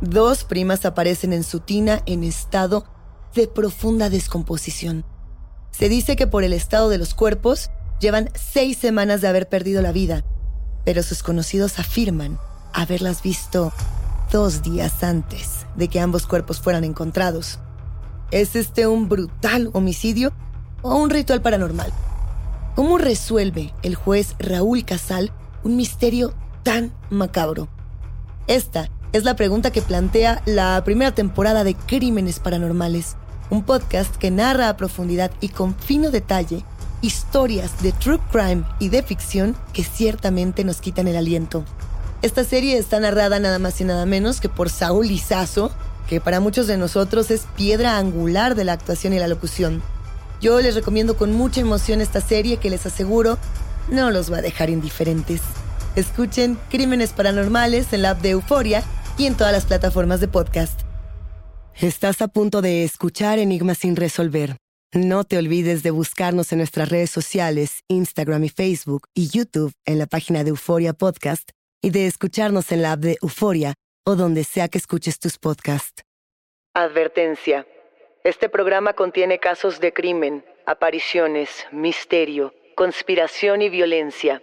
Dos primas aparecen en su tina en estado de profunda descomposición. Se dice que por el estado de los cuerpos llevan seis semanas de haber perdido la vida, pero sus conocidos afirman haberlas visto dos días antes de que ambos cuerpos fueran encontrados. ¿Es este un brutal homicidio o un ritual paranormal? ¿Cómo resuelve el juez Raúl Casal un misterio tan macabro? Esta es la pregunta que plantea la primera temporada de Crímenes Paranormales, un podcast que narra a profundidad y con fino detalle historias de true crime y de ficción que ciertamente nos quitan el aliento. Esta serie está narrada nada más y nada menos que por Saúl Lizazo, que para muchos de nosotros es piedra angular de la actuación y la locución. Yo les recomiendo con mucha emoción esta serie que les aseguro no los va a dejar indiferentes. Escuchen Crímenes Paranormales en la app de Euforia y en todas las plataformas de podcast. Estás a punto de escuchar Enigmas sin resolver. No te olvides de buscarnos en nuestras redes sociales, Instagram y Facebook y YouTube en la página de Euforia Podcast y de escucharnos en la app de Euforia o donde sea que escuches tus podcasts. Advertencia. Este programa contiene casos de crimen, apariciones, misterio, conspiración y violencia.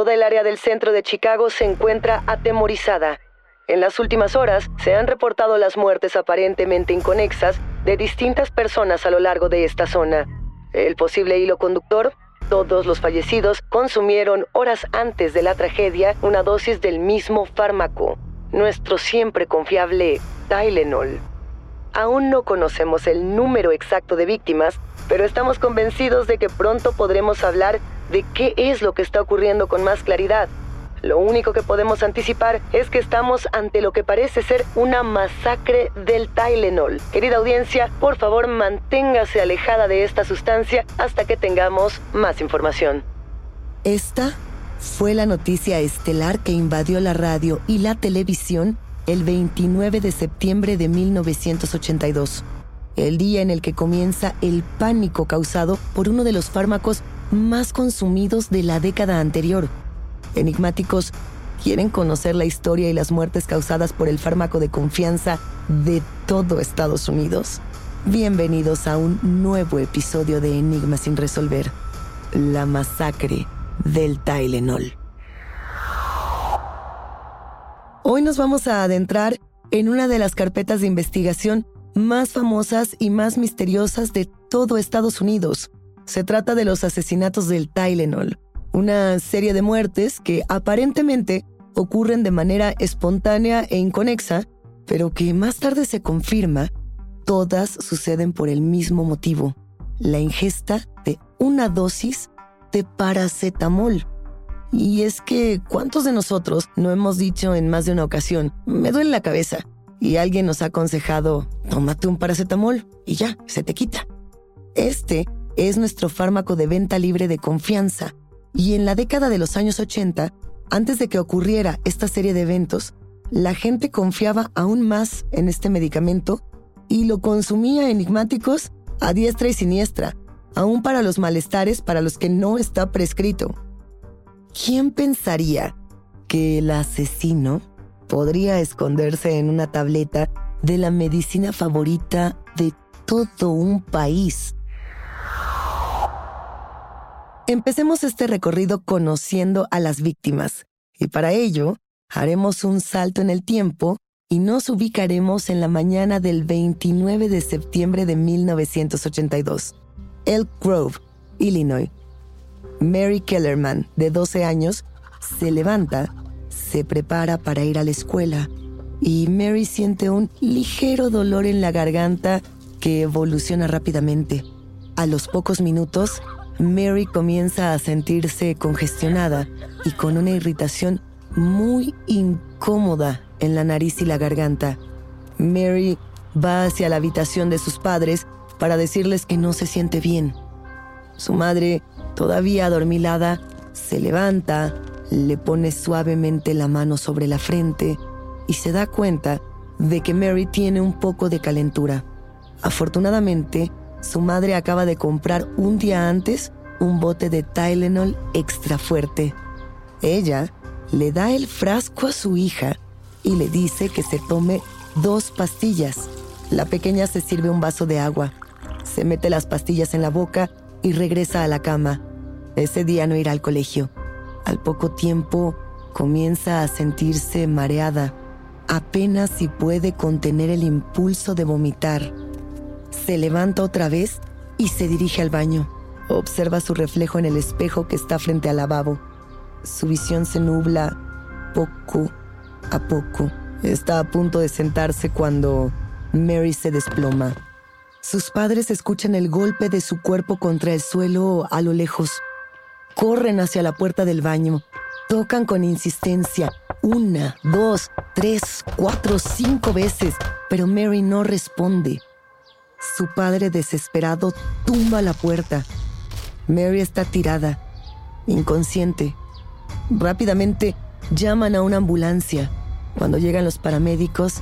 Toda el área del centro de Chicago se encuentra atemorizada. En las últimas horas se han reportado las muertes aparentemente inconexas de distintas personas a lo largo de esta zona. El posible hilo conductor, todos los fallecidos consumieron horas antes de la tragedia una dosis del mismo fármaco, nuestro siempre confiable Tylenol. Aún no conocemos el número exacto de víctimas, pero estamos convencidos de que pronto podremos hablar de qué es lo que está ocurriendo con más claridad. Lo único que podemos anticipar es que estamos ante lo que parece ser una masacre del Tylenol. Querida audiencia, por favor manténgase alejada de esta sustancia hasta que tengamos más información. Esta fue la noticia estelar que invadió la radio y la televisión el 29 de septiembre de 1982, el día en el que comienza el pánico causado por uno de los fármacos más consumidos de la década anterior. Enigmáticos quieren conocer la historia y las muertes causadas por el fármaco de confianza de todo Estados Unidos. Bienvenidos a un nuevo episodio de Enigma sin resolver, la masacre del Tylenol. Hoy nos vamos a adentrar en una de las carpetas de investigación más famosas y más misteriosas de todo Estados Unidos. Se trata de los asesinatos del Tylenol, una serie de muertes que aparentemente ocurren de manera espontánea e inconexa, pero que más tarde se confirma, todas suceden por el mismo motivo, la ingesta de una dosis de paracetamol. Y es que, ¿cuántos de nosotros no hemos dicho en más de una ocasión, me duele la cabeza? Y alguien nos ha aconsejado, tómate un paracetamol y ya, se te quita. Este es nuestro fármaco de venta libre de confianza. Y en la década de los años 80, antes de que ocurriera esta serie de eventos, la gente confiaba aún más en este medicamento y lo consumía enigmáticos a diestra y siniestra, aún para los malestares para los que no está prescrito. ¿Quién pensaría que el asesino podría esconderse en una tableta de la medicina favorita de todo un país? Empecemos este recorrido conociendo a las víctimas, y para ello haremos un salto en el tiempo y nos ubicaremos en la mañana del 29 de septiembre de 1982. Elk Grove, Illinois. Mary Kellerman, de 12 años, se levanta, se prepara para ir a la escuela y Mary siente un ligero dolor en la garganta que evoluciona rápidamente. A los pocos minutos, Mary comienza a sentirse congestionada y con una irritación muy incómoda en la nariz y la garganta. Mary va hacia la habitación de sus padres para decirles que no se siente bien. Su madre, todavía adormilada, se levanta, le pone suavemente la mano sobre la frente y se da cuenta de que Mary tiene un poco de calentura. Afortunadamente, su madre acaba de comprar un día antes un bote de Tylenol extra fuerte. Ella le da el frasco a su hija y le dice que se tome dos pastillas. La pequeña se sirve un vaso de agua, se mete las pastillas en la boca y regresa a la cama. Ese día no irá al colegio. Al poco tiempo comienza a sentirse mareada, apenas si puede contener el impulso de vomitar. Se levanta otra vez y se dirige al baño. Observa su reflejo en el espejo que está frente al lavabo. Su visión se nubla poco a poco. Está a punto de sentarse cuando Mary se desploma. Sus padres escuchan el golpe de su cuerpo contra el suelo a lo lejos. Corren hacia la puerta del baño. Tocan con insistencia. Una, dos, tres, cuatro, cinco veces. Pero Mary no responde. Su padre desesperado tumba la puerta. Mary está tirada, inconsciente. Rápidamente llaman a una ambulancia. Cuando llegan los paramédicos,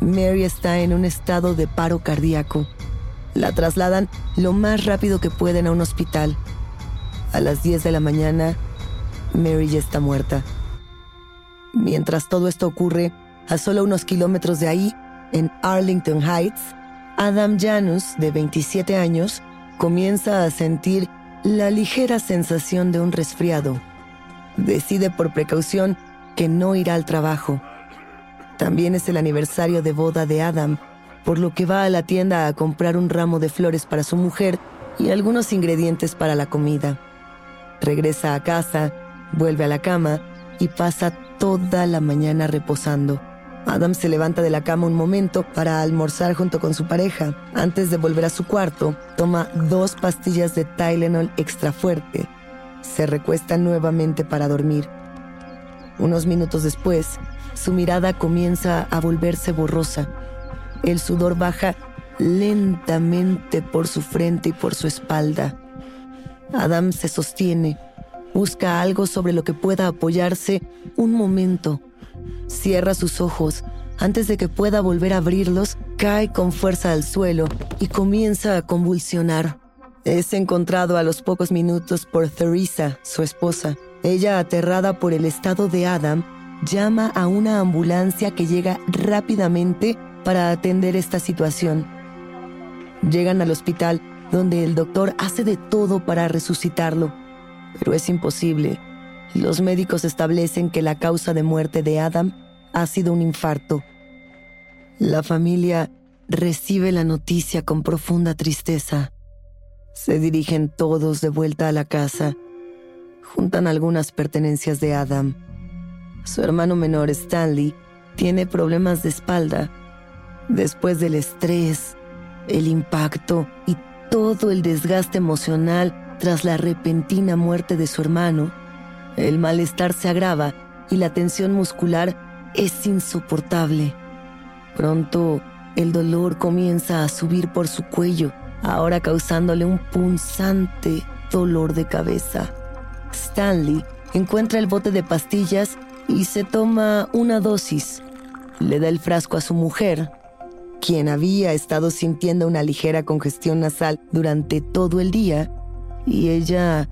Mary está en un estado de paro cardíaco. La trasladan lo más rápido que pueden a un hospital. A las 10 de la mañana, Mary ya está muerta. Mientras todo esto ocurre, a solo unos kilómetros de ahí, en Arlington Heights, Adam Janus, de 27 años, comienza a sentir la ligera sensación de un resfriado. Decide por precaución que no irá al trabajo. También es el aniversario de boda de Adam, por lo que va a la tienda a comprar un ramo de flores para su mujer y algunos ingredientes para la comida. Regresa a casa, vuelve a la cama y pasa toda la mañana reposando. Adam se levanta de la cama un momento para almorzar junto con su pareja. Antes de volver a su cuarto, toma dos pastillas de Tylenol extra fuerte. Se recuesta nuevamente para dormir. Unos minutos después, su mirada comienza a volverse borrosa el sudor baja lentamente por su frente y por su espalda. Adam se sostiene, busca algo sobre lo que pueda apoyarse un momento. Cierra sus ojos. Antes de que pueda volver a abrirlos, cae con fuerza al suelo y comienza a convulsionar. Es encontrado a los pocos minutos por Theresa, su esposa. Ella, aterrada por el estado de Adam, llama a una ambulancia que llega rápidamente para atender esta situación. Llegan al hospital donde el doctor hace de todo para resucitarlo, pero es imposible. Los médicos establecen que la causa de muerte de Adam ha sido un infarto. La familia recibe la noticia con profunda tristeza. Se dirigen todos de vuelta a la casa. Juntan algunas pertenencias de Adam. Su hermano menor Stanley tiene problemas de espalda después del estrés, el impacto y todo el desgaste emocional tras la repentina muerte de su hermano, el malestar se agrava y la tensión muscular es insoportable. Pronto, el dolor comienza a subir por su cuello, ahora causándole un punzante dolor de cabeza. Stanley encuentra el bote de pastillas y se toma una dosis. Le da el frasco a su mujer, quien había estado sintiendo una ligera congestión nasal durante todo el día, y ella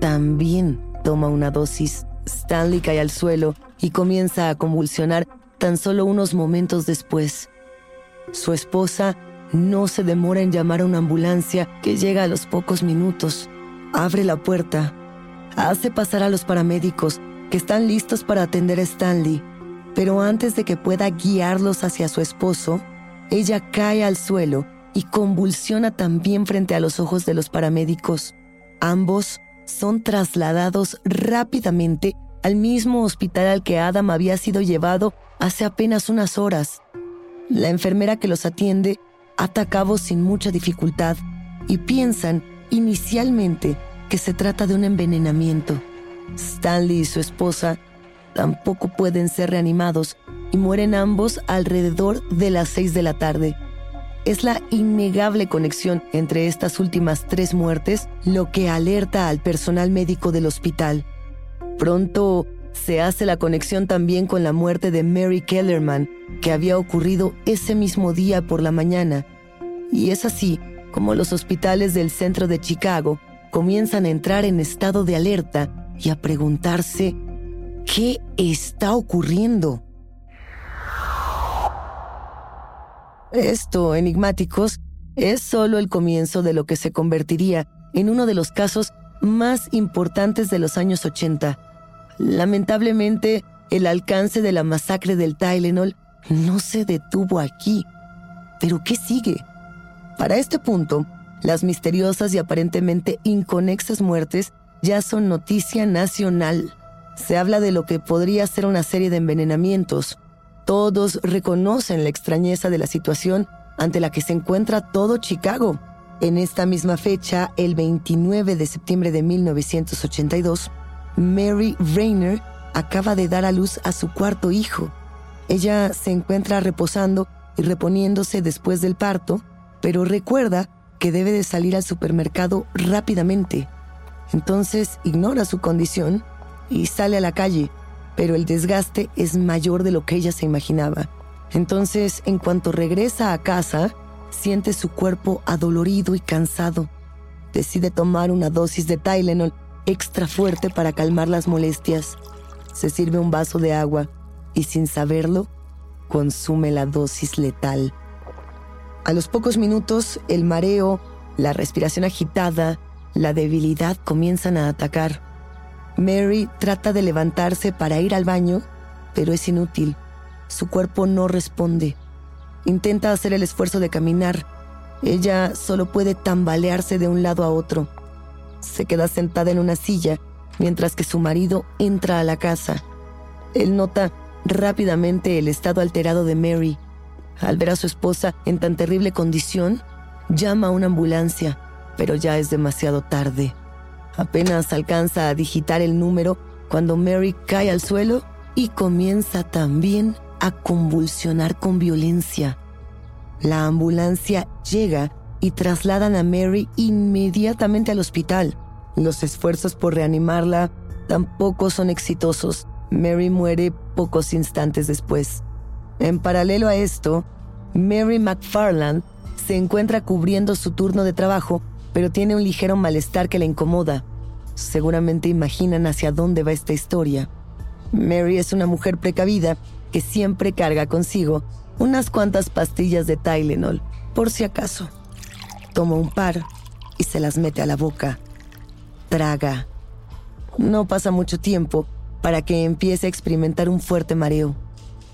también toma una dosis. Stanley cae al suelo y comienza a convulsionar tan solo unos momentos después. Su esposa no se demora en llamar a una ambulancia que llega a los pocos minutos. Abre la puerta, hace pasar a los paramédicos que están listos para atender a Stanley, pero antes de que pueda guiarlos hacia su esposo, ella cae al suelo y convulsiona también frente a los ojos de los paramédicos. Ambos son trasladados rápidamente al mismo hospital al que Adam había sido llevado hace apenas unas horas. La enfermera que los atiende ata sin mucha dificultad y piensan inicialmente que se trata de un envenenamiento. Stanley y su esposa tampoco pueden ser reanimados y mueren ambos alrededor de las seis de la tarde. Es la innegable conexión entre estas últimas tres muertes lo que alerta al personal médico del hospital. Pronto se hace la conexión también con la muerte de Mary Kellerman, que había ocurrido ese mismo día por la mañana. Y es así como los hospitales del centro de Chicago comienzan a entrar en estado de alerta y a preguntarse, ¿qué está ocurriendo? Esto, enigmáticos, es solo el comienzo de lo que se convertiría en uno de los casos más importantes de los años 80 Lamentablemente, el alcance de la masacre del Tylenol no se detuvo aquí. Pero ¿qué sigue? Para este punto, las misteriosas y aparentemente inconexas muertes ya son noticia nacional. Se habla de lo que podría ser una serie de envenenamientos. Todos reconocen la extrañeza de la situación ante la que se encuentra todo Chicago. En esta misma fecha, el 29 de septiembre de 1982, Mary Rayner acaba de dar a luz a su cuarto hijo. Ella se encuentra reposando y reponiéndose después del parto, pero recuerda que debe de salir al supermercado rápidamente. Entonces ignora su condición y sale a la calle, pero el desgaste es mayor de lo que ella se imaginaba. Entonces, en cuanto regresa a casa, siente su cuerpo adolorido y cansado. Decide tomar una dosis de Tylenol extra fuerte para calmar las molestias. Se sirve un vaso de agua y sin saberlo, consume la dosis letal. A los pocos minutos, el mareo, la respiración agitada, la debilidad comienzan a atacar. Mary trata de levantarse para ir al baño, pero es inútil. Su cuerpo no responde. Intenta hacer el esfuerzo de caminar. Ella solo puede tambalearse de un lado a otro se queda sentada en una silla mientras que su marido entra a la casa. Él nota rápidamente el estado alterado de Mary. Al ver a su esposa en tan terrible condición, llama a una ambulancia, pero ya es demasiado tarde. Apenas alcanza a digitar el número cuando Mary cae al suelo y comienza también a convulsionar con violencia. La ambulancia llega y trasladan a Mary inmediatamente al hospital. Los esfuerzos por reanimarla tampoco son exitosos. Mary muere pocos instantes después. En paralelo a esto, Mary McFarland se encuentra cubriendo su turno de trabajo, pero tiene un ligero malestar que le incomoda. Seguramente imaginan hacia dónde va esta historia. Mary es una mujer precavida que siempre carga consigo unas cuantas pastillas de Tylenol, por si acaso. Toma un par y se las mete a la boca. Traga. No pasa mucho tiempo para que empiece a experimentar un fuerte mareo.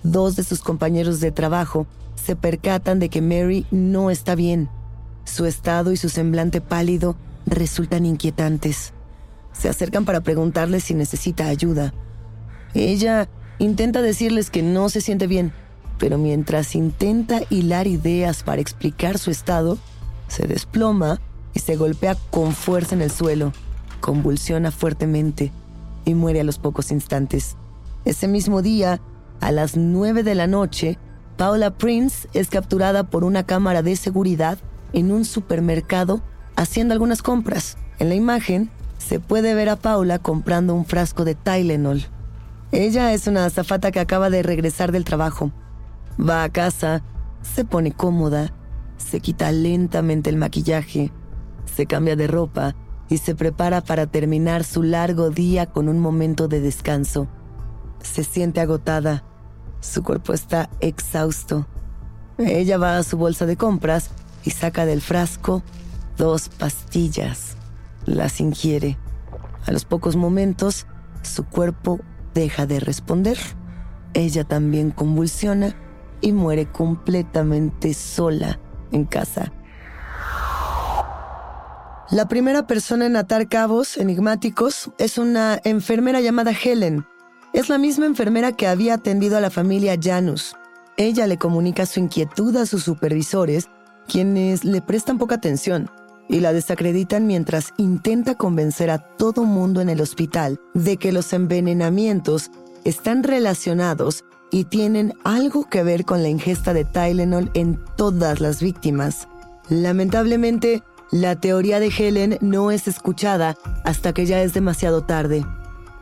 Dos de sus compañeros de trabajo se percatan de que Mary no está bien. Su estado y su semblante pálido resultan inquietantes. Se acercan para preguntarle si necesita ayuda. Ella intenta decirles que no se siente bien, pero mientras intenta hilar ideas para explicar su estado, se desploma y se golpea con fuerza en el suelo, convulsiona fuertemente y muere a los pocos instantes. Ese mismo día, a las 9 de la noche, Paula Prince es capturada por una cámara de seguridad en un supermercado haciendo algunas compras. En la imagen se puede ver a Paula comprando un frasco de Tylenol. Ella es una azafata que acaba de regresar del trabajo. Va a casa, se pone cómoda, se quita lentamente el maquillaje, se cambia de ropa y se prepara para terminar su largo día con un momento de descanso. Se siente agotada, su cuerpo está exhausto. Ella va a su bolsa de compras y saca del frasco dos pastillas. Las ingiere. A los pocos momentos, su cuerpo deja de responder. Ella también convulsiona y muere completamente sola en casa. La primera persona en atar cabos enigmáticos es una enfermera llamada Helen. Es la misma enfermera que había atendido a la familia Janus. Ella le comunica su inquietud a sus supervisores, quienes le prestan poca atención y la desacreditan mientras intenta convencer a todo mundo en el hospital de que los envenenamientos están relacionados y tienen algo que ver con la ingesta de Tylenol en todas las víctimas. Lamentablemente, la teoría de Helen no es escuchada hasta que ya es demasiado tarde.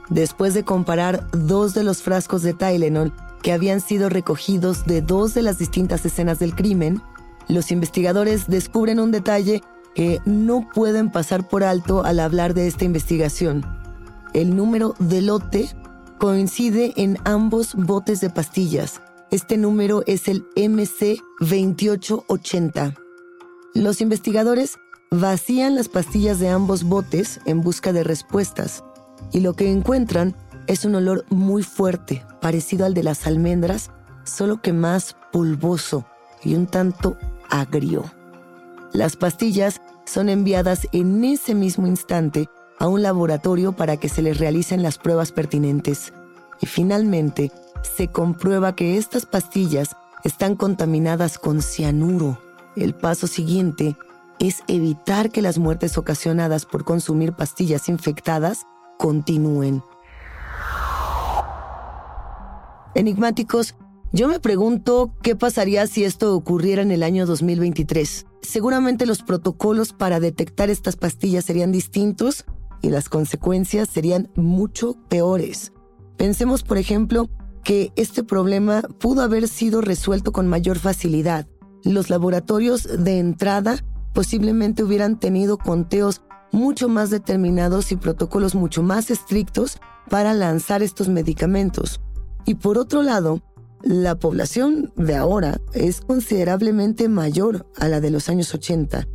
Después de comparar dos de los frascos de Tylenol que habían sido recogidos de dos de las distintas escenas del crimen, los investigadores descubren un detalle que no pueden pasar por alto al hablar de esta investigación. El número de lote coincide en ambos botes de pastillas. Este número es el MC2880. Los investigadores Vacían las pastillas de ambos botes en busca de respuestas y lo que encuentran es un olor muy fuerte, parecido al de las almendras, solo que más polvoso y un tanto agrio. Las pastillas son enviadas en ese mismo instante a un laboratorio para que se les realicen las pruebas pertinentes. Y finalmente, se comprueba que estas pastillas están contaminadas con cianuro. El paso siguiente es evitar que las muertes ocasionadas por consumir pastillas infectadas continúen. Enigmáticos, yo me pregunto qué pasaría si esto ocurriera en el año 2023. Seguramente los protocolos para detectar estas pastillas serían distintos y las consecuencias serían mucho peores. Pensemos, por ejemplo, que este problema pudo haber sido resuelto con mayor facilidad. Los laboratorios de entrada posiblemente hubieran tenido conteos mucho más determinados y protocolos mucho más estrictos para lanzar estos medicamentos. Y por otro lado, la población de ahora es considerablemente mayor a la de los años 80.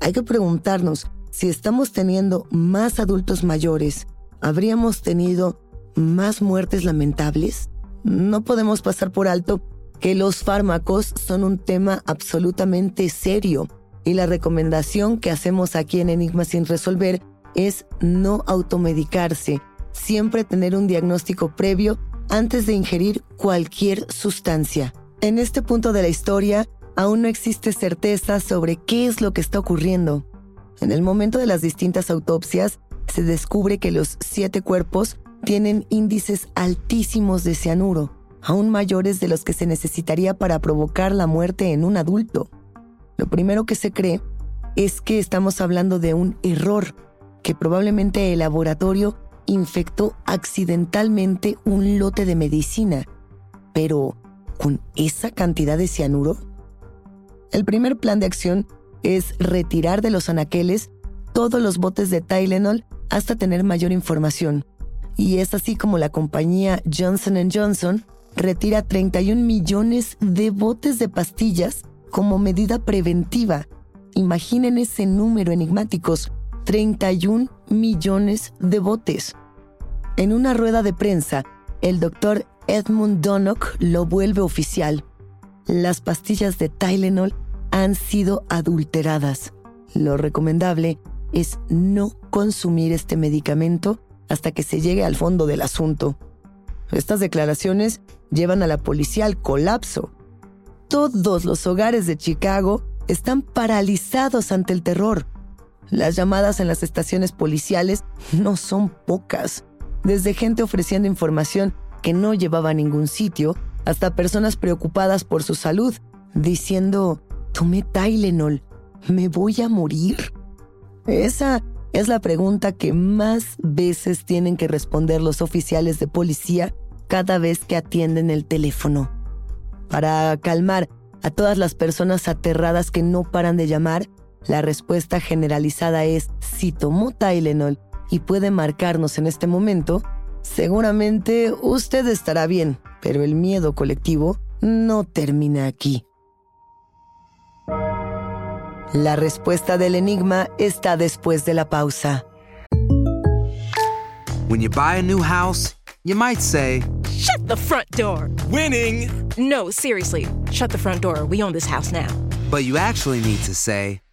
Hay que preguntarnos si estamos teniendo más adultos mayores, ¿habríamos tenido más muertes lamentables? No podemos pasar por alto que los fármacos son un tema absolutamente serio y la recomendación que hacemos aquí en Enigma sin resolver es no automedicarse, siempre tener un diagnóstico previo antes de ingerir cualquier sustancia. En este punto de la historia, aún no existe certeza sobre qué es lo que está ocurriendo. En el momento de las distintas autopsias, se descubre que los siete cuerpos tienen índices altísimos de cianuro, aún mayores de los que se necesitaría para provocar la muerte en un adulto. Lo primero que se cree es que estamos hablando de un error, que probablemente el laboratorio infectó accidentalmente un lote de medicina. Pero, ¿con esa cantidad de cianuro? El primer plan de acción es retirar de los anaqueles todos los botes de Tylenol hasta tener mayor información. Y es así como la compañía Johnson Johnson retira 31 millones de botes de pastillas como medida preventiva. Imaginen ese número enigmáticos, 31 millones de botes. En una rueda de prensa, el doctor Edmund Donnock lo vuelve oficial. Las pastillas de Tylenol han sido adulteradas. Lo recomendable es no consumir este medicamento hasta que se llegue al fondo del asunto. Estas declaraciones llevan a la policía al colapso todos los hogares de Chicago están paralizados ante el terror. Las llamadas en las estaciones policiales no son pocas, desde gente ofreciendo información que no llevaba a ningún sitio hasta personas preocupadas por su salud, diciendo, tomé Tylenol, ¿me voy a morir? Esa es la pregunta que más veces tienen que responder los oficiales de policía cada vez que atienden el teléfono. Para calmar a todas las personas aterradas que no paran de llamar, la respuesta generalizada es si tomó Tylenol y puede marcarnos en este momento, seguramente usted estará bien, pero el miedo colectivo no termina aquí. La respuesta del enigma está después de la pausa. When you buy a new house, you might say, Shut the front door! Winning! No, seriously, shut the front door. We own this house now. but you actually need to say,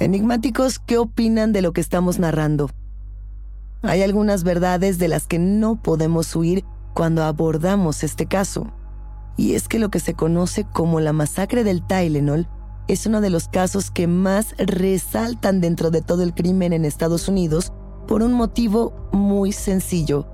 Enigmáticos, ¿qué opinan de lo que estamos narrando? Hay algunas verdades de las que no podemos huir cuando abordamos este caso. Y es que lo que se conoce como la masacre del Tylenol es uno de los casos que más resaltan dentro de todo el crimen en Estados Unidos por un motivo muy sencillo.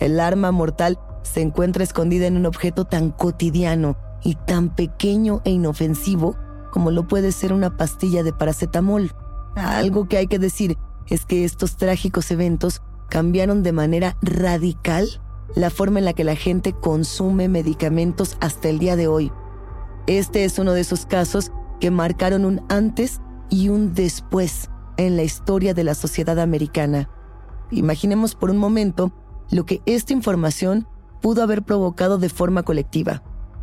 El arma mortal se encuentra escondida en un objeto tan cotidiano y tan pequeño e inofensivo como lo puede ser una pastilla de paracetamol. Algo que hay que decir es que estos trágicos eventos cambiaron de manera radical la forma en la que la gente consume medicamentos hasta el día de hoy. Este es uno de esos casos que marcaron un antes y un después en la historia de la sociedad americana. Imaginemos por un momento lo que esta información pudo haber provocado de forma colectiva.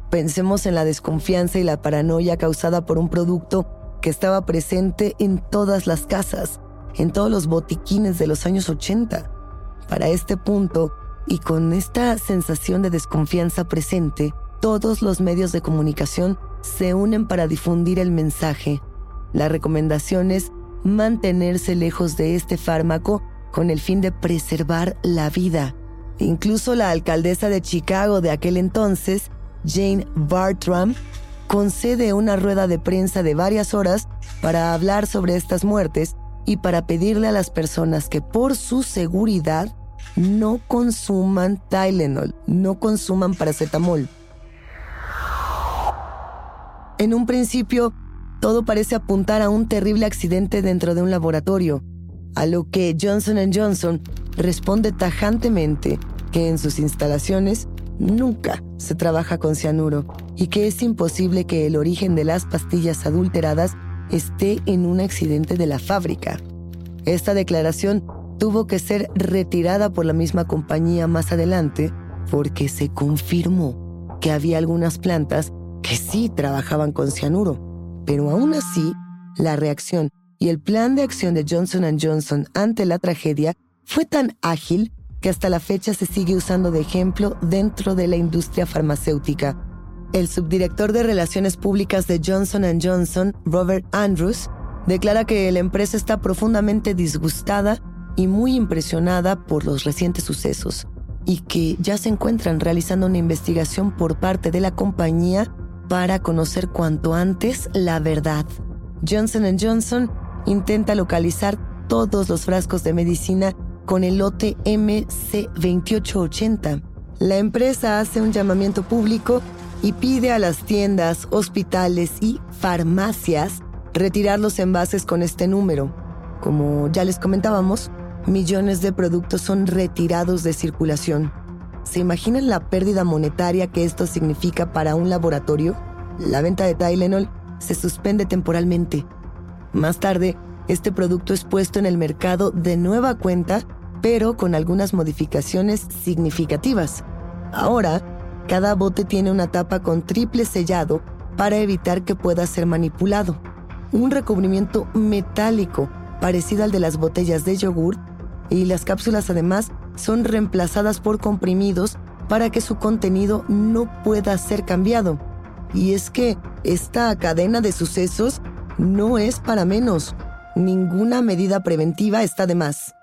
Pensemos en la desconfianza y la paranoia causada por un producto que estaba presente en todas las casas, en todos los botiquines de los años 80. Para este punto, y con esta sensación de desconfianza presente, todos los medios de comunicación se unen para difundir el mensaje. La recomendación es mantenerse lejos de este fármaco con el fin de preservar la vida. Incluso la alcaldesa de Chicago de aquel entonces, Jane Bartram, concede una rueda de prensa de varias horas para hablar sobre estas muertes y para pedirle a las personas que por su seguridad no consuman Tylenol, no consuman paracetamol. En un principio, todo parece apuntar a un terrible accidente dentro de un laboratorio, a lo que Johnson ⁇ Johnson responde tajantemente que en sus instalaciones nunca se trabaja con cianuro y que es imposible que el origen de las pastillas adulteradas esté en un accidente de la fábrica. Esta declaración tuvo que ser retirada por la misma compañía más adelante porque se confirmó que había algunas plantas que sí trabajaban con cianuro, pero aún así, la reacción y el plan de acción de Johnson ⁇ Johnson ante la tragedia fue tan ágil que hasta la fecha se sigue usando de ejemplo dentro de la industria farmacéutica. El subdirector de Relaciones Públicas de Johnson ⁇ Johnson, Robert Andrews, declara que la empresa está profundamente disgustada y muy impresionada por los recientes sucesos y que ya se encuentran realizando una investigación por parte de la compañía para conocer cuanto antes la verdad. Johnson Johnson intenta localizar todos los frascos de medicina con el lote MC2880. La empresa hace un llamamiento público y pide a las tiendas, hospitales y farmacias retirar los envases con este número. Como ya les comentábamos, millones de productos son retirados de circulación. ¿Se imaginan la pérdida monetaria que esto significa para un laboratorio? La venta de Tylenol se suspende temporalmente. Más tarde, este producto es puesto en el mercado de nueva cuenta, pero con algunas modificaciones significativas. Ahora, cada bote tiene una tapa con triple sellado para evitar que pueda ser manipulado. Un recubrimiento metálico parecido al de las botellas de yogur y las cápsulas además son reemplazadas por comprimidos para que su contenido no pueda ser cambiado. Y es que esta cadena de sucesos no es para menos. Ninguna medida preventiva está de más.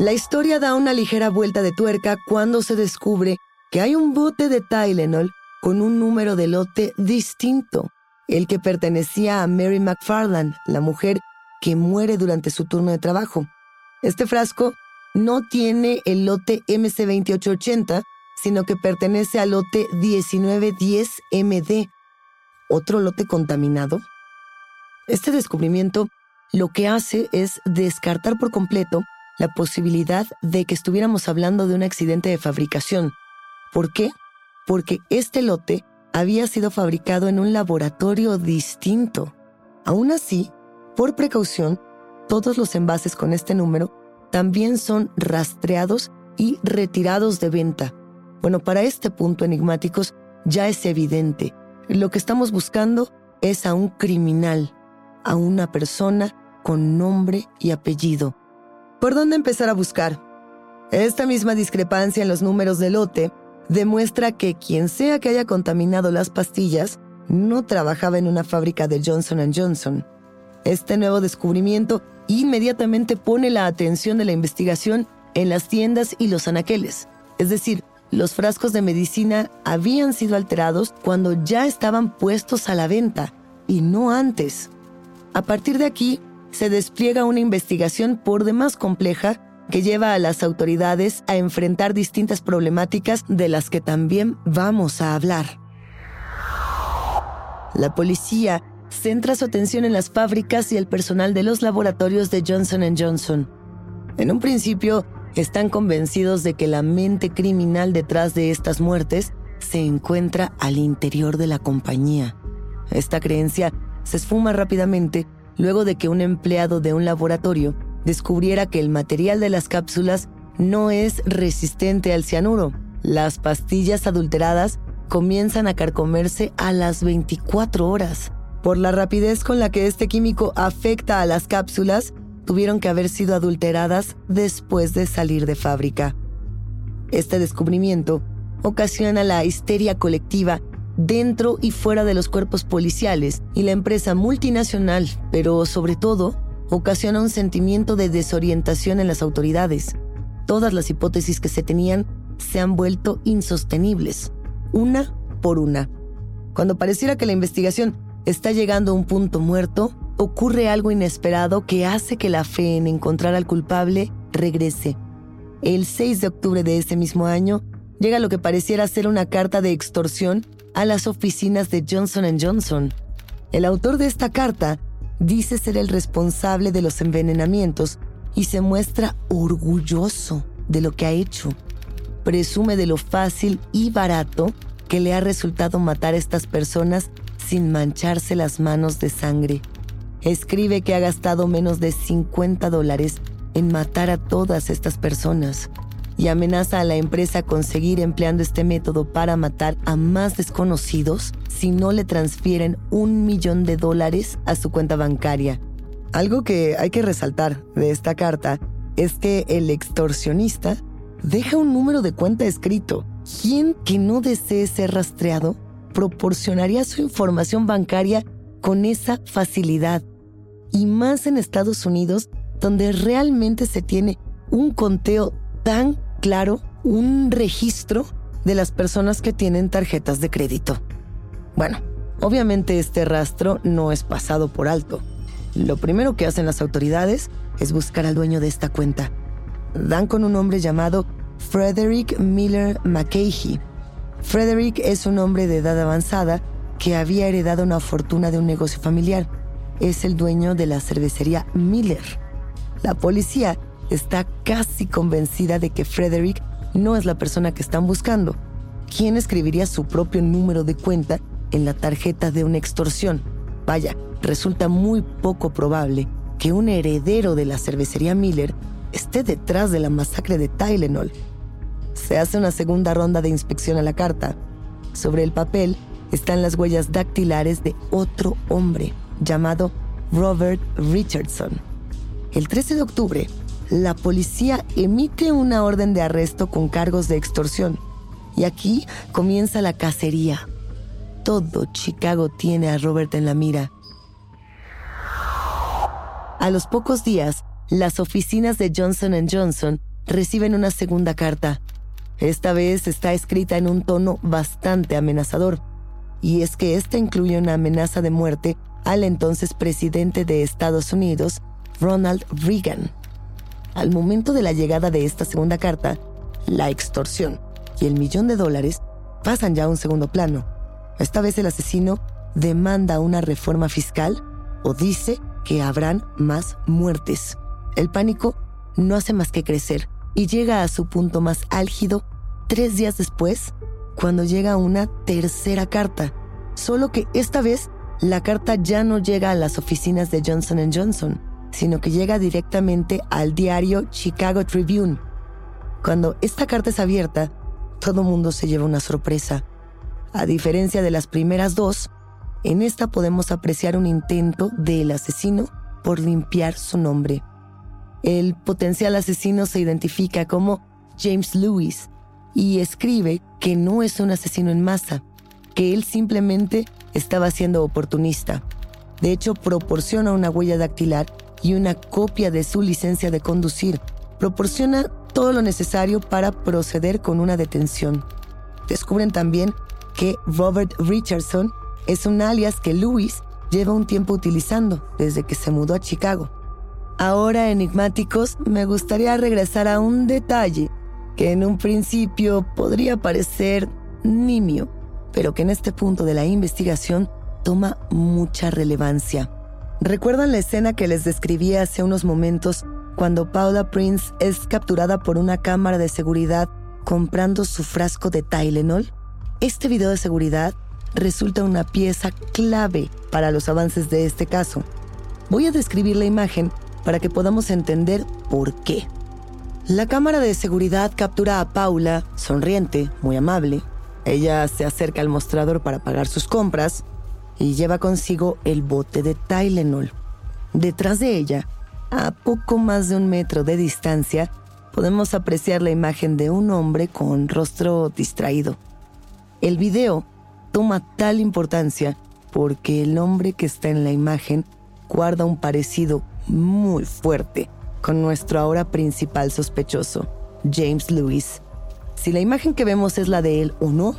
La historia da una ligera vuelta de tuerca cuando se descubre que hay un bote de Tylenol con un número de lote distinto, el que pertenecía a Mary McFarland, la mujer que muere durante su turno de trabajo. Este frasco no tiene el lote MC2880, sino que pertenece al lote 1910MD, otro lote contaminado. Este descubrimiento lo que hace es descartar por completo la posibilidad de que estuviéramos hablando de un accidente de fabricación. ¿Por qué? Porque este lote había sido fabricado en un laboratorio distinto. Aún así, por precaución, todos los envases con este número también son rastreados y retirados de venta. Bueno, para este punto enigmáticos ya es evidente. Lo que estamos buscando es a un criminal, a una persona con nombre y apellido. ¿Por dónde empezar a buscar? Esta misma discrepancia en los números de lote demuestra que quien sea que haya contaminado las pastillas no trabajaba en una fábrica de Johnson Johnson. Este nuevo descubrimiento inmediatamente pone la atención de la investigación en las tiendas y los anaqueles. Es decir, los frascos de medicina habían sido alterados cuando ya estaban puestos a la venta y no antes. A partir de aquí, se despliega una investigación por demás compleja que lleva a las autoridades a enfrentar distintas problemáticas de las que también vamos a hablar. La policía centra su atención en las fábricas y el personal de los laboratorios de Johnson ⁇ Johnson. En un principio, están convencidos de que la mente criminal detrás de estas muertes se encuentra al interior de la compañía. Esta creencia se esfuma rápidamente luego de que un empleado de un laboratorio descubriera que el material de las cápsulas no es resistente al cianuro. Las pastillas adulteradas comienzan a carcomerse a las 24 horas. Por la rapidez con la que este químico afecta a las cápsulas, tuvieron que haber sido adulteradas después de salir de fábrica. Este descubrimiento ocasiona la histeria colectiva dentro y fuera de los cuerpos policiales y la empresa multinacional, pero sobre todo, ocasiona un sentimiento de desorientación en las autoridades. Todas las hipótesis que se tenían se han vuelto insostenibles, una por una. Cuando pareciera que la investigación está llegando a un punto muerto, ocurre algo inesperado que hace que la fe en encontrar al culpable regrese. El 6 de octubre de ese mismo año, llega lo que pareciera ser una carta de extorsión a las oficinas de Johnson Johnson. El autor de esta carta dice ser el responsable de los envenenamientos y se muestra orgulloso de lo que ha hecho. Presume de lo fácil y barato que le ha resultado matar a estas personas sin mancharse las manos de sangre. Escribe que ha gastado menos de 50 dólares en matar a todas estas personas y amenaza a la empresa con seguir empleando este método para matar a más desconocidos si no le transfieren un millón de dólares a su cuenta bancaria. Algo que hay que resaltar de esta carta es que el extorsionista deja un número de cuenta escrito. ¿Quién que no desee ser rastreado proporcionaría su información bancaria con esa facilidad? Y más en Estados Unidos, donde realmente se tiene un conteo tan claro un registro de las personas que tienen tarjetas de crédito. Bueno, Obviamente este rastro no es pasado por alto. Lo primero que hacen las autoridades es buscar al dueño de esta cuenta. Dan con un hombre llamado Frederick Miller McCahey. Frederick es un hombre de edad avanzada que había heredado una fortuna de un negocio familiar. Es el dueño de la cervecería Miller. La policía está casi convencida de que Frederick no es la persona que están buscando. ¿Quién escribiría su propio número de cuenta en la tarjeta de una extorsión? Vaya, resulta muy poco probable que un heredero de la cervecería Miller esté detrás de la masacre de Tylenol. Se hace una segunda ronda de inspección a la carta. Sobre el papel están las huellas dactilares de otro hombre llamado Robert Richardson. El 13 de octubre, la policía emite una orden de arresto con cargos de extorsión. Y aquí comienza la cacería. Todo Chicago tiene a Robert en la mira. A los pocos días, las oficinas de Johnson ⁇ Johnson reciben una segunda carta. Esta vez está escrita en un tono bastante amenazador, y es que esta incluye una amenaza de muerte al entonces presidente de Estados Unidos, Ronald Reagan. Al momento de la llegada de esta segunda carta, la extorsión y el millón de dólares pasan ya a un segundo plano. Esta vez el asesino demanda una reforma fiscal o dice que habrán más muertes. El pánico no hace más que crecer y llega a su punto más álgido tres días después, cuando llega una tercera carta. Solo que esta vez la carta ya no llega a las oficinas de Johnson ⁇ Johnson, sino que llega directamente al diario Chicago Tribune. Cuando esta carta es abierta, todo mundo se lleva una sorpresa. A diferencia de las primeras dos, en esta podemos apreciar un intento del asesino por limpiar su nombre. El potencial asesino se identifica como James Lewis y escribe que no es un asesino en masa, que él simplemente estaba siendo oportunista. De hecho, proporciona una huella dactilar y una copia de su licencia de conducir. Proporciona todo lo necesario para proceder con una detención. Descubren también que Robert Richardson es un alias que Lewis lleva un tiempo utilizando desde que se mudó a Chicago. Ahora, enigmáticos, me gustaría regresar a un detalle que en un principio podría parecer nimio, pero que en este punto de la investigación toma mucha relevancia. ¿Recuerdan la escena que les describí hace unos momentos cuando Paula Prince es capturada por una cámara de seguridad comprando su frasco de Tylenol? Este video de seguridad resulta una pieza clave para los avances de este caso. Voy a describir la imagen para que podamos entender por qué. La cámara de seguridad captura a Paula, sonriente, muy amable. Ella se acerca al mostrador para pagar sus compras y lleva consigo el bote de Tylenol. Detrás de ella, a poco más de un metro de distancia, podemos apreciar la imagen de un hombre con rostro distraído. El video toma tal importancia porque el hombre que está en la imagen guarda un parecido muy fuerte con nuestro ahora principal sospechoso, James Lewis. Si la imagen que vemos es la de él o no,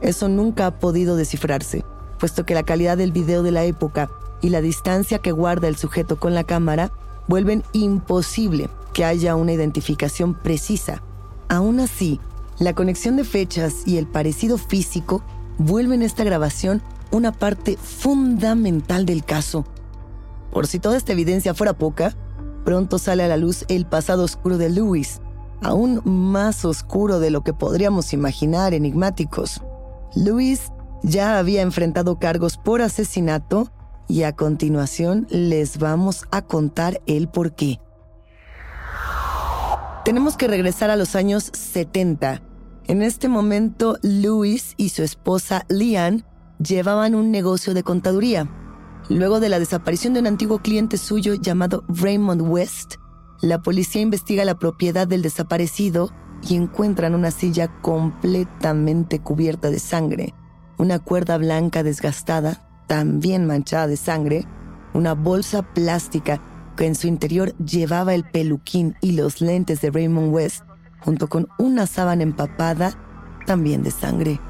eso nunca ha podido descifrarse puesto que la calidad del video de la época y la distancia que guarda el sujeto con la cámara vuelven imposible que haya una identificación precisa. Aún así, la conexión de fechas y el parecido físico vuelven esta grabación una parte fundamental del caso. Por si toda esta evidencia fuera poca, pronto sale a la luz el pasado oscuro de Lewis, aún más oscuro de lo que podríamos imaginar enigmáticos. Lewis ya había enfrentado cargos por asesinato y a continuación les vamos a contar el por qué. Tenemos que regresar a los años 70. En este momento, Louis y su esposa Lian llevaban un negocio de contaduría. Luego de la desaparición de un antiguo cliente suyo llamado Raymond West, la policía investiga la propiedad del desaparecido y encuentran una silla completamente cubierta de sangre una cuerda blanca desgastada, también manchada de sangre, una bolsa plástica que en su interior llevaba el peluquín y los lentes de Raymond West, junto con una sábana empapada, también de sangre.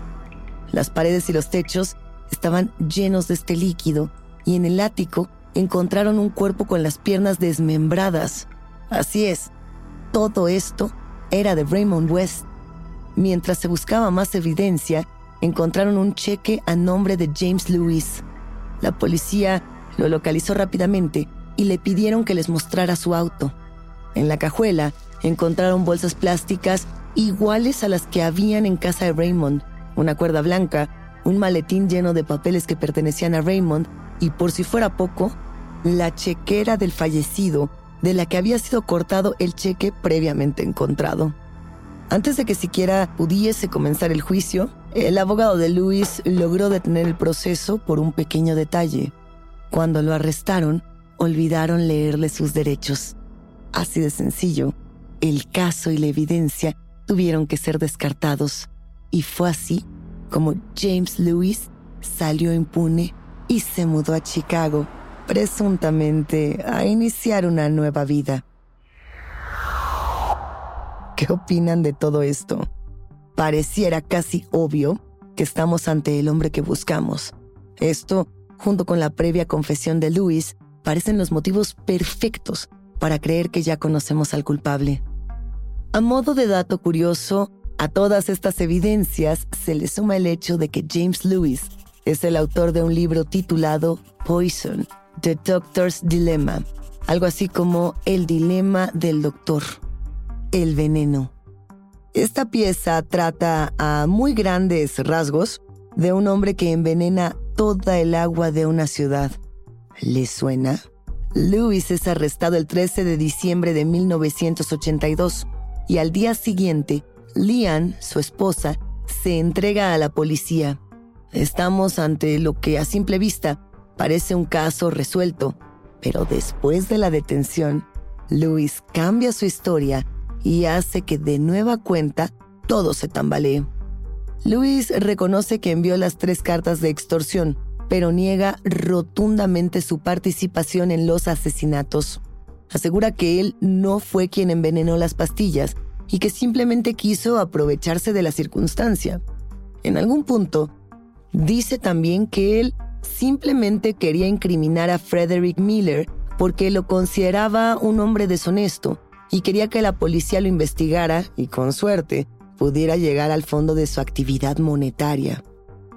Las paredes y los techos estaban llenos de este líquido y en el ático encontraron un cuerpo con las piernas desmembradas. Así es, todo esto era de Raymond West. Mientras se buscaba más evidencia, encontraron un cheque a nombre de James Lewis. La policía lo localizó rápidamente y le pidieron que les mostrara su auto. En la cajuela encontraron bolsas plásticas iguales a las que habían en casa de Raymond, una cuerda blanca, un maletín lleno de papeles que pertenecían a Raymond y por si fuera poco, la chequera del fallecido de la que había sido cortado el cheque previamente encontrado. Antes de que siquiera pudiese comenzar el juicio, el abogado de Lewis logró detener el proceso por un pequeño detalle. Cuando lo arrestaron, olvidaron leerle sus derechos. Así de sencillo, el caso y la evidencia tuvieron que ser descartados. Y fue así como James Lewis salió impune y se mudó a Chicago, presuntamente a iniciar una nueva vida. ¿Qué opinan de todo esto? Pareciera casi obvio que estamos ante el hombre que buscamos. Esto, junto con la previa confesión de Lewis, parecen los motivos perfectos para creer que ya conocemos al culpable. A modo de dato curioso, a todas estas evidencias se le suma el hecho de que James Lewis es el autor de un libro titulado Poison, The Doctor's Dilemma, algo así como El Dilema del Doctor, el veneno. Esta pieza trata a muy grandes rasgos de un hombre que envenena toda el agua de una ciudad. ¿Le suena? Lewis es arrestado el 13 de diciembre de 1982 y al día siguiente, Lian, su esposa, se entrega a la policía. Estamos ante lo que a simple vista parece un caso resuelto, pero después de la detención, Luis cambia su historia y hace que de nueva cuenta todo se tambalee. Luis reconoce que envió las tres cartas de extorsión, pero niega rotundamente su participación en los asesinatos. Asegura que él no fue quien envenenó las pastillas y que simplemente quiso aprovecharse de la circunstancia. En algún punto, dice también que él simplemente quería incriminar a Frederick Miller porque lo consideraba un hombre deshonesto y quería que la policía lo investigara y con suerte pudiera llegar al fondo de su actividad monetaria.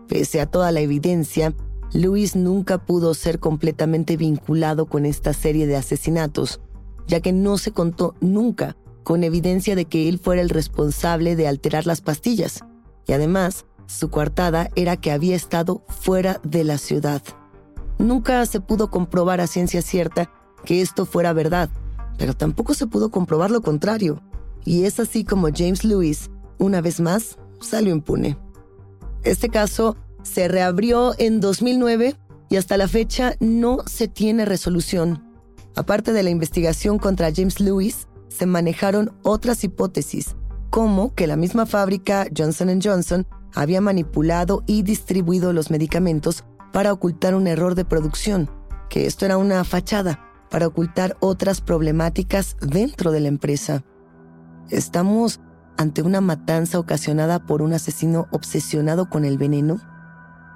Pese a toda la evidencia, Luis nunca pudo ser completamente vinculado con esta serie de asesinatos, ya que no se contó nunca con evidencia de que él fuera el responsable de alterar las pastillas. Y además, su coartada era que había estado fuera de la ciudad. Nunca se pudo comprobar a ciencia cierta que esto fuera verdad, pero tampoco se pudo comprobar lo contrario. Y es así como James Lewis, una vez más, salió impune. Este caso se reabrió en 2009 y hasta la fecha no se tiene resolución. Aparte de la investigación contra James Lewis, se manejaron otras hipótesis, como que la misma fábrica Johnson Johnson había manipulado y distribuido los medicamentos para ocultar un error de producción, que esto era una fachada para ocultar otras problemáticas dentro de la empresa. ¿Estamos ante una matanza ocasionada por un asesino obsesionado con el veneno?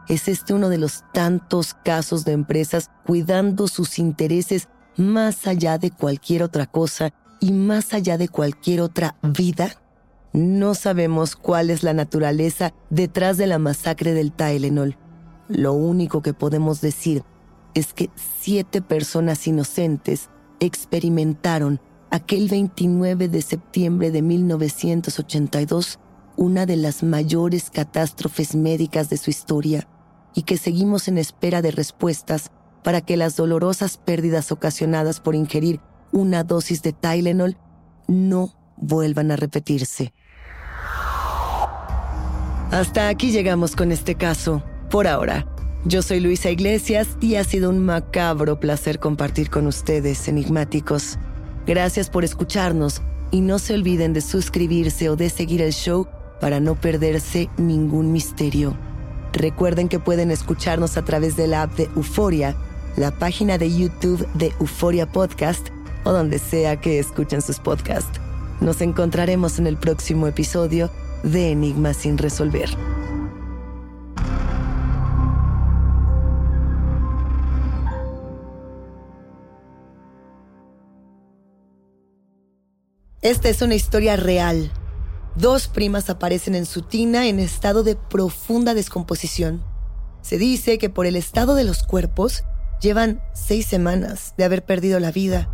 ¿Es este uno de los tantos casos de empresas cuidando sus intereses más allá de cualquier otra cosa y más allá de cualquier otra vida? No sabemos cuál es la naturaleza detrás de la masacre del Tylenol. Lo único que podemos decir es que siete personas inocentes experimentaron aquel 29 de septiembre de 1982 una de las mayores catástrofes médicas de su historia y que seguimos en espera de respuestas para que las dolorosas pérdidas ocasionadas por ingerir una dosis de Tylenol no vuelvan a repetirse. Hasta aquí llegamos con este caso, por ahora. Yo soy Luisa Iglesias y ha sido un macabro placer compartir con ustedes, enigmáticos. Gracias por escucharnos y no se olviden de suscribirse o de seguir el show para no perderse ningún misterio. Recuerden que pueden escucharnos a través de la app de Euforia, la página de YouTube de Euforia Podcast o donde sea que escuchen sus podcasts. Nos encontraremos en el próximo episodio de Enigmas sin resolver. Esta es una historia real. Dos primas aparecen en su tina en estado de profunda descomposición. Se dice que por el estado de los cuerpos llevan seis semanas de haber perdido la vida,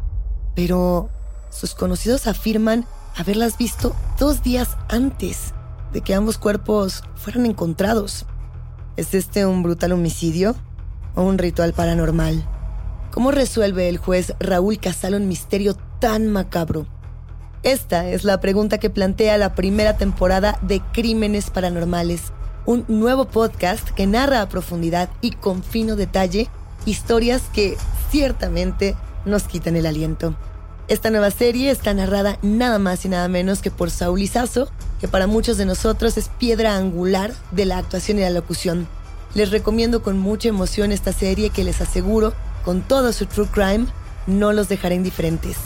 pero sus conocidos afirman haberlas visto dos días antes de que ambos cuerpos fueran encontrados. ¿Es este un brutal homicidio o un ritual paranormal? ¿Cómo resuelve el juez Raúl Casal un misterio tan macabro? Esta es la pregunta que plantea la primera temporada de Crímenes Paranormales, un nuevo podcast que narra a profundidad y con fino detalle historias que ciertamente nos quitan el aliento. Esta nueva serie está narrada nada más y nada menos que por Saúl Izazo, que para muchos de nosotros es piedra angular de la actuación y la locución. Les recomiendo con mucha emoción esta serie que les aseguro, con todo su true crime, no los dejará indiferentes.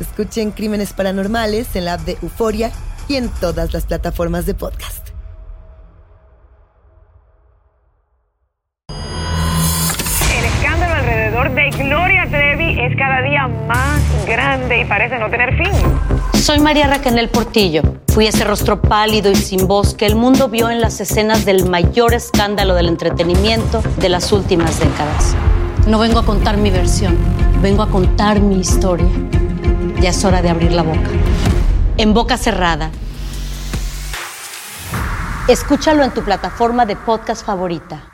Escuchen Crímenes Paranormales en la app de Euforia y en todas las plataformas de podcast. El escándalo alrededor de Gloria Trevi es cada día más grande y parece no tener fin. Soy María Raquel Portillo. Fui ese rostro pálido y sin voz que el mundo vio en las escenas del mayor escándalo del entretenimiento de las últimas décadas. No vengo a contar mi versión, vengo a contar mi historia. Ya es hora de abrir la boca. En boca cerrada. Escúchalo en tu plataforma de podcast favorita.